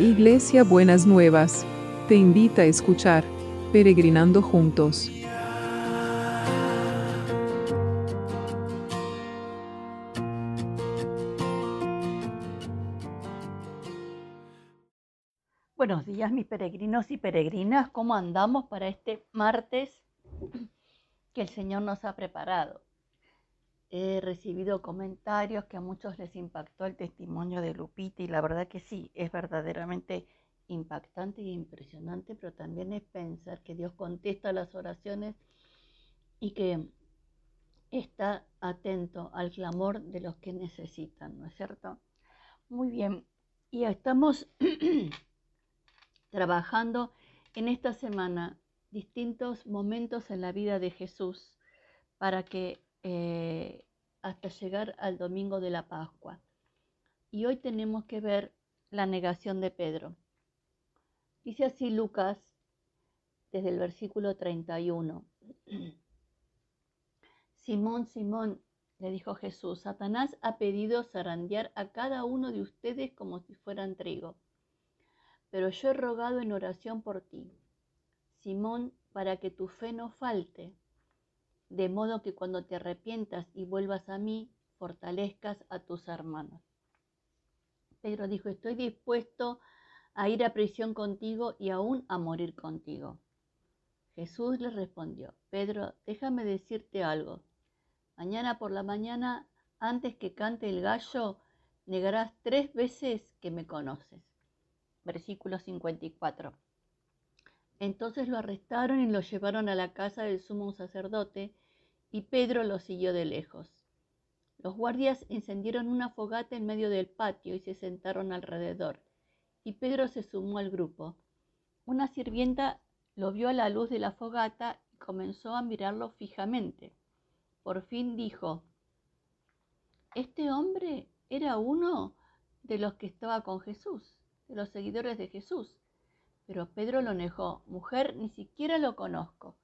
Iglesia Buenas Nuevas, te invita a escuchar Peregrinando Juntos. Buenos días mis peregrinos y peregrinas, ¿cómo andamos para este martes que el Señor nos ha preparado? He recibido comentarios que a muchos les impactó el testimonio de Lupita y la verdad que sí, es verdaderamente impactante y impresionante, pero también es pensar que Dios contesta las oraciones y que está atento al clamor de los que necesitan, ¿no es cierto? Muy bien, y estamos trabajando en esta semana distintos momentos en la vida de Jesús para que eh, hasta llegar al domingo de la Pascua. Y hoy tenemos que ver la negación de Pedro. Dice así Lucas desde el versículo 31. Simón, Simón, le dijo Jesús, Satanás ha pedido zarandear a cada uno de ustedes como si fueran trigo. Pero yo he rogado en oración por ti, Simón, para que tu fe no falte de modo que cuando te arrepientas y vuelvas a mí, fortalezcas a tus hermanos. Pedro dijo, estoy dispuesto a ir a prisión contigo y aún a morir contigo. Jesús le respondió, Pedro, déjame decirte algo. Mañana por la mañana, antes que cante el gallo, negarás tres veces que me conoces. Versículo 54. Entonces lo arrestaron y lo llevaron a la casa del sumo sacerdote y Pedro lo siguió de lejos. Los guardias encendieron una fogata en medio del patio y se sentaron alrededor, y Pedro se sumó al grupo. Una sirvienta lo vio a la luz de la fogata y comenzó a mirarlo fijamente. Por fin dijo, Este hombre era uno de los que estaba con Jesús, de los seguidores de Jesús. Pero Pedro lo negó, mujer, ni siquiera lo conozco.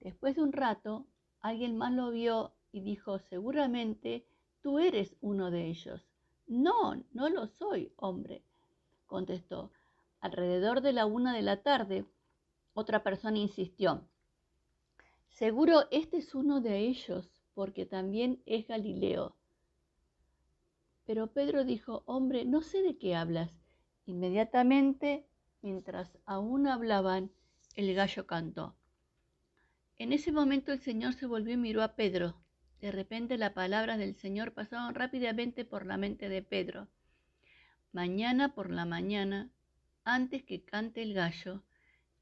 Después de un rato, Alguien más lo vio y dijo, seguramente tú eres uno de ellos. No, no lo soy, hombre, contestó. Alrededor de la una de la tarde, otra persona insistió. Seguro este es uno de ellos, porque también es Galileo. Pero Pedro dijo, hombre, no sé de qué hablas. Inmediatamente, mientras aún hablaban, el gallo cantó. En ese momento el Señor se volvió y miró a Pedro. De repente las palabras del Señor pasaron rápidamente por la mente de Pedro. Mañana por la mañana, antes que cante el gallo,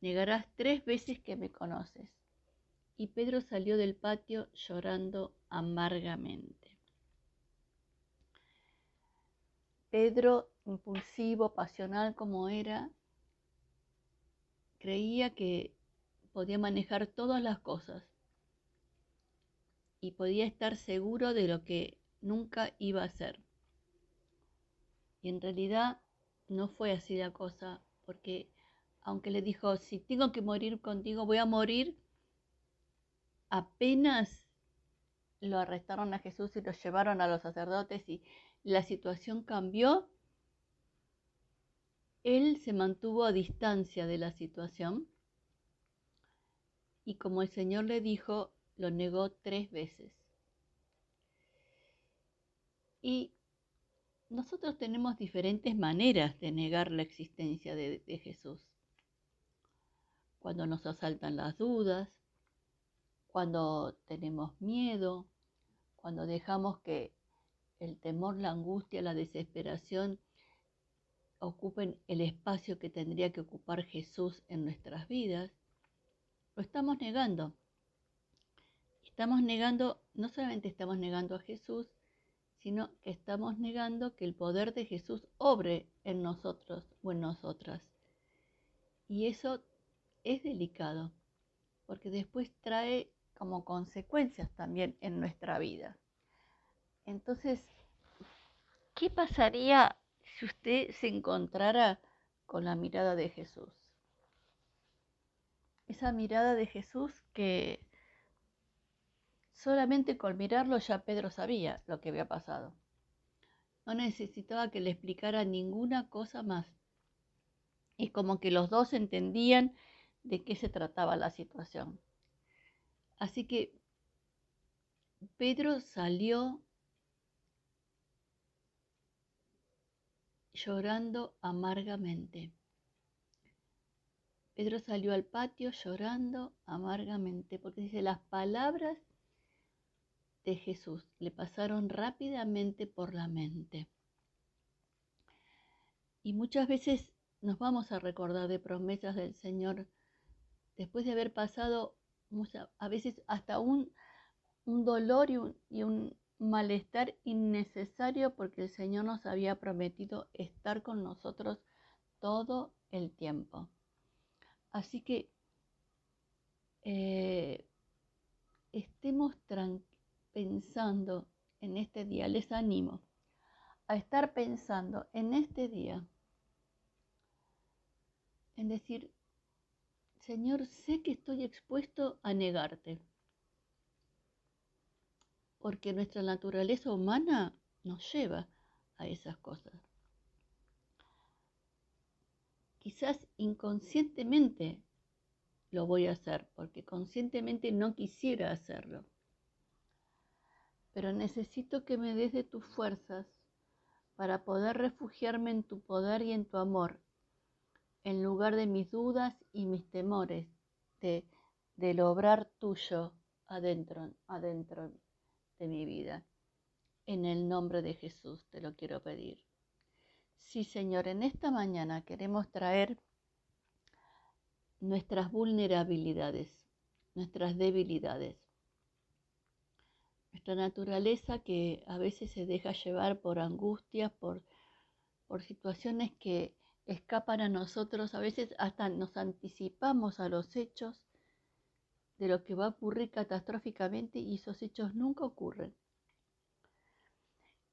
negarás tres veces que me conoces. Y Pedro salió del patio llorando amargamente. Pedro, impulsivo, pasional como era, creía que podía manejar todas las cosas y podía estar seguro de lo que nunca iba a ser. Y en realidad no fue así la cosa, porque aunque le dijo, si tengo que morir contigo, voy a morir, apenas lo arrestaron a Jesús y lo llevaron a los sacerdotes y la situación cambió, él se mantuvo a distancia de la situación y como el Señor le dijo, lo negó tres veces. Y nosotros tenemos diferentes maneras de negar la existencia de, Jesús. Cuando nos asaltan las dudas, cuando tenemos miedo, cuando dejamos que el temor, la angustia, la desesperación ocupen el espacio que tendría que ocupar Jesús en nuestras vidas, lo estamos negando. Estamos negando, no solamente estamos negando a Jesús, sino que estamos negando que el poder de Jesús obre en nosotros o en nosotras. Y eso es delicado, porque después trae como consecuencias también en nuestra vida. Entonces, ¿qué pasaría si usted se encontrara con la mirada de Jesús? esa mirada de Jesús que solamente con mirarlo ya Pedro sabía lo que había pasado. No necesitaba que le explicara ninguna cosa más. y como que los dos entendían de qué se trataba la situación. Así que Pedro salió llorando amargamente. Pedro salió al patio llorando amargamente porque dice las palabras de Jesús le pasaron rápidamente por la mente. Y muchas veces nos vamos a recordar de promesas del Señor después de haber pasado a veces hasta un, dolor y un, y un malestar innecesario porque el Señor nos había prometido estar con nosotros todo el tiempo. Así que eh, estemos pensando en este día, les animo a estar pensando en este día, en decir, Señor, sé que estoy expuesto a negarte porque nuestra naturaleza humana nos lleva a esas cosas. Quizás inconscientemente lo voy a hacer, porque conscientemente no quisiera hacerlo. Pero necesito que me des de tus fuerzas para poder refugiarme en tu poder y en tu amor, en lugar de mis dudas y mis temores de, del obrar tuyo adentro, adentro de mi vida. En el nombre de Jesús te lo quiero pedir. Sí, Señor, en esta mañana queremos traer nuestras vulnerabilidades, nuestras debilidades, nuestra naturaleza que a veces se deja llevar por angustias, por, por situaciones que escapan a nosotros, a veces hasta nos anticipamos a los hechos de lo que va a ocurrir catastróficamente y esos hechos nunca ocurren.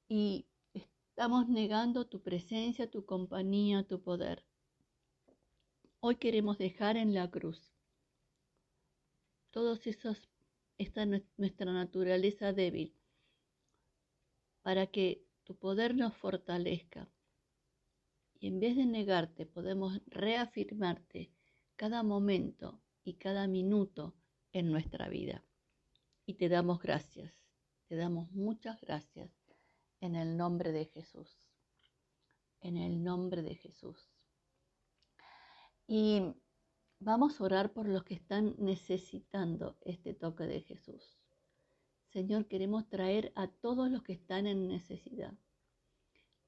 Y estamos negando tu presencia, tu compañía, tu poder. Hoy queremos dejar en la cruz todos esos, esta nuestra naturaleza débil, para que tu poder nos fortalezca. Y en vez de negarte, podemos reafirmarte cada momento y cada minuto en nuestra vida. Y te damos gracias, te damos muchas gracias en el nombre de Jesús, en el nombre de Jesús. Y vamos a orar por los que están necesitando este toque de Jesús. Señor, queremos traer a todos los que están en necesidad.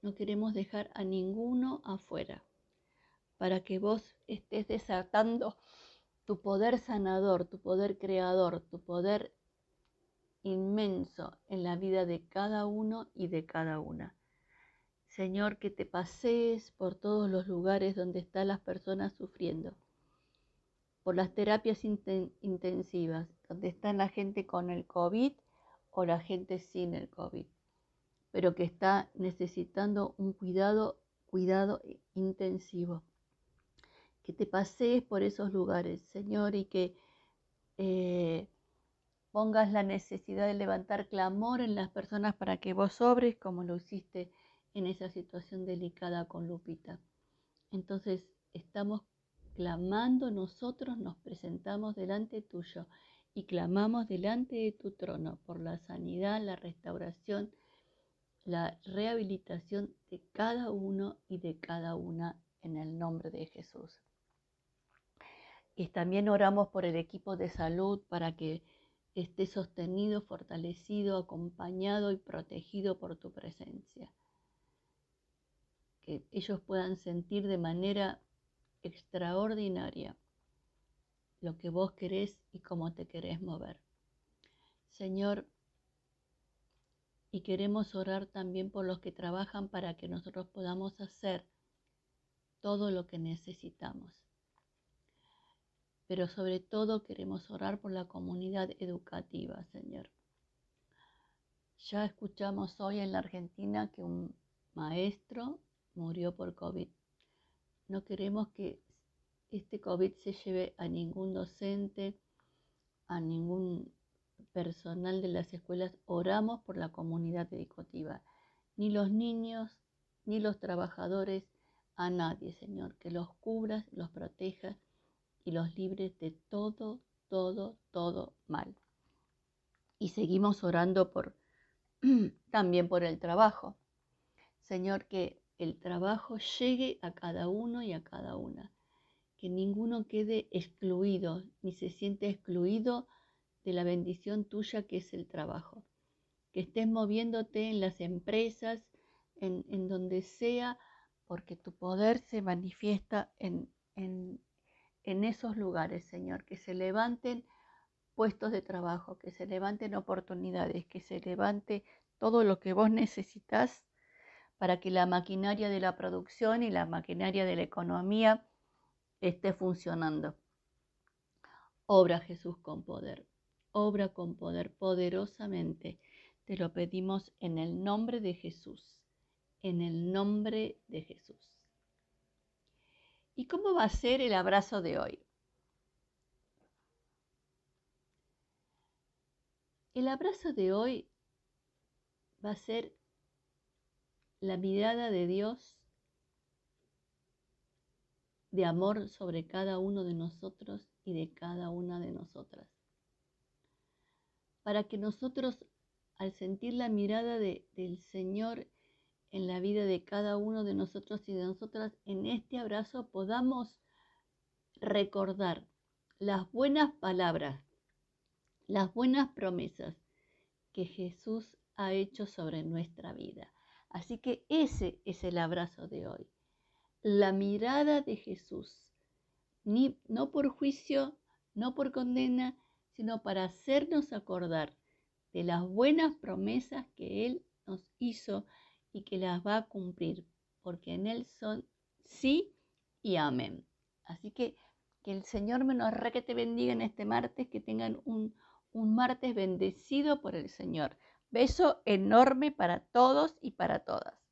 No queremos dejar a ninguno afuera para que vos estés desatando tu poder sanador, tu poder creador, tu poder inmenso en la vida de cada uno y de cada una. Señor, que te pasees por todos los lugares donde están las personas sufriendo, por las terapias intensivas, donde está la gente con el COVID o la gente sin el COVID, pero que está necesitando un cuidado, cuidado intensivo que te pasees por esos lugares, Señor, y que eh, pongas la necesidad de levantar clamor en las personas para que vos sobres como lo hiciste en esa situación delicada con Lupita. Entonces estamos clamando, nosotros nos presentamos delante tuyo y clamamos delante de tu trono por la sanidad, la restauración, la rehabilitación de cada uno y de cada una en el nombre de Jesús. Y también oramos por el equipo de salud para que esté sostenido, fortalecido, acompañado y protegido por tu presencia. Que ellos puedan sentir de manera extraordinaria lo que vos querés y cómo te querés mover. Señor, y queremos orar también por los que trabajan para que nosotros podamos hacer todo lo que necesitamos pero sobre todo queremos orar por la comunidad educativa, Señor. Ya escuchamos hoy en la Argentina que un maestro murió por COVID. No queremos que este COVID se lleve a ningún docente, a ningún personal de las escuelas. Oramos por la comunidad educativa. Ni los niños, ni los trabajadores a nadie, Señor, que los cubras, los protejas y los libres de todo, todo, todo mal. Y seguimos orando por también por el trabajo. Señor, que el trabajo llegue a cada uno y a cada una. Que ninguno quede excluido, ni se siente excluido de la bendición tuya que es el trabajo. Que estés moviéndote en las empresas, en, en donde sea, porque tu poder se manifiesta en, en, en esos lugares, Señor. Que se levanten puestos de trabajo, que se levanten oportunidades, que se levante todo lo que vos necesitas para que la maquinaria de la producción y la maquinaria de la economía esté funcionando. Obra Jesús con poder, obra con poder poderosamente. Te lo pedimos en el nombre de Jesús, en el nombre de Jesús. ¿Y cómo va a ser el abrazo de hoy? El abrazo de hoy va a ser la mirada de Dios de amor sobre cada uno de nosotros y de cada una de nosotras. Para que nosotros, al sentir la mirada del Señor en la vida de cada uno de nosotros y de nosotras, en este abrazo podamos recordar las buenas palabras, las buenas promesas que Jesús ha hecho sobre nuestra vida. Así que ese es el abrazo de hoy. La mirada de Jesús, Ni, no por juicio, no por condena, sino para hacernos acordar de las buenas promesas que Él nos hizo y que las va a cumplir, porque en Él son sí y amén. Así que que el Señor me nos que te bendiga en este martes, que tengan un, un martes bendecido por el Señor. Beso enorme para todos y para todas.